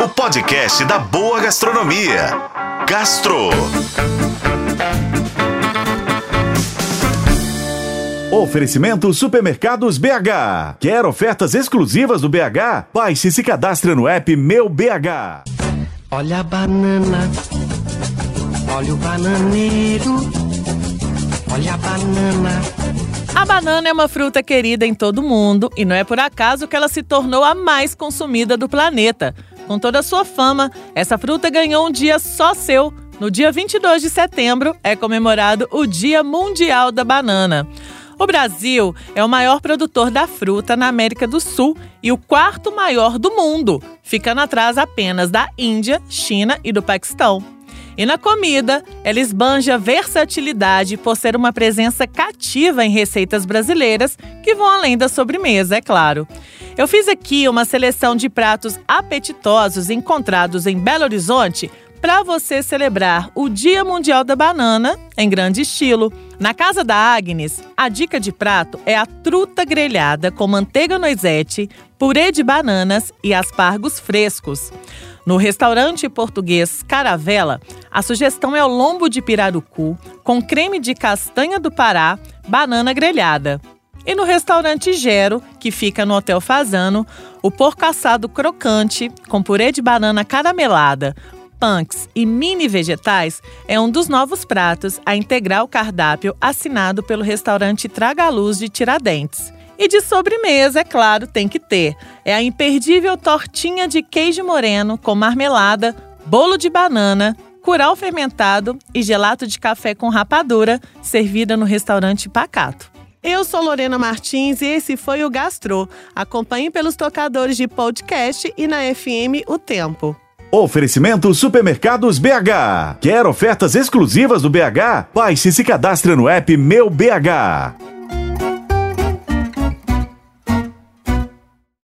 o podcast da boa gastronomia. Gastro. Oferecimento Supermercados BH. Quer ofertas exclusivas do BH? Baixe e se cadastre no app Meu BH. Olha a banana, olha o bananeiro, olha a banana. A banana é uma fruta querida em todo mundo e não é por acaso que ela se tornou a mais consumida do planeta. Com toda a sua fama, essa fruta ganhou um dia só seu. No dia 22 de setembro é comemorado o Dia Mundial da Banana. O Brasil é o maior produtor da fruta na América do Sul e o quarto maior do mundo, ficando atrás apenas da Índia, China e do Paquistão. E na comida, ela esbanja versatilidade por ser uma presença cativa em receitas brasileiras que vão além da sobremesa, é claro. Eu fiz aqui uma seleção de pratos apetitosos encontrados em Belo Horizonte para você celebrar o Dia Mundial da Banana em grande estilo. Na casa da Agnes, a dica de prato é a truta grelhada com manteiga noisette, purê de bananas e aspargos frescos. No restaurante português Caravela, a sugestão é o lombo de pirarucu com creme de castanha do Pará, banana grelhada. E no restaurante Gero, que fica no Hotel Fazano, o porco assado crocante com purê de banana caramelada, punks e mini vegetais é um dos novos pratos a integrar o cardápio assinado pelo restaurante Traga Luz de Tiradentes. E de sobremesa, é claro, tem que ter. É a imperdível tortinha de queijo moreno com marmelada, bolo de banana, curau fermentado e gelato de café com rapadura, servida no restaurante Pacato. Eu sou Lorena Martins e esse foi o Gastro. Acompanhe pelos tocadores de podcast e na FM O Tempo. Oferecimento Supermercados BH. Quer ofertas exclusivas do BH? Baixe e se cadastre no app Meu BH.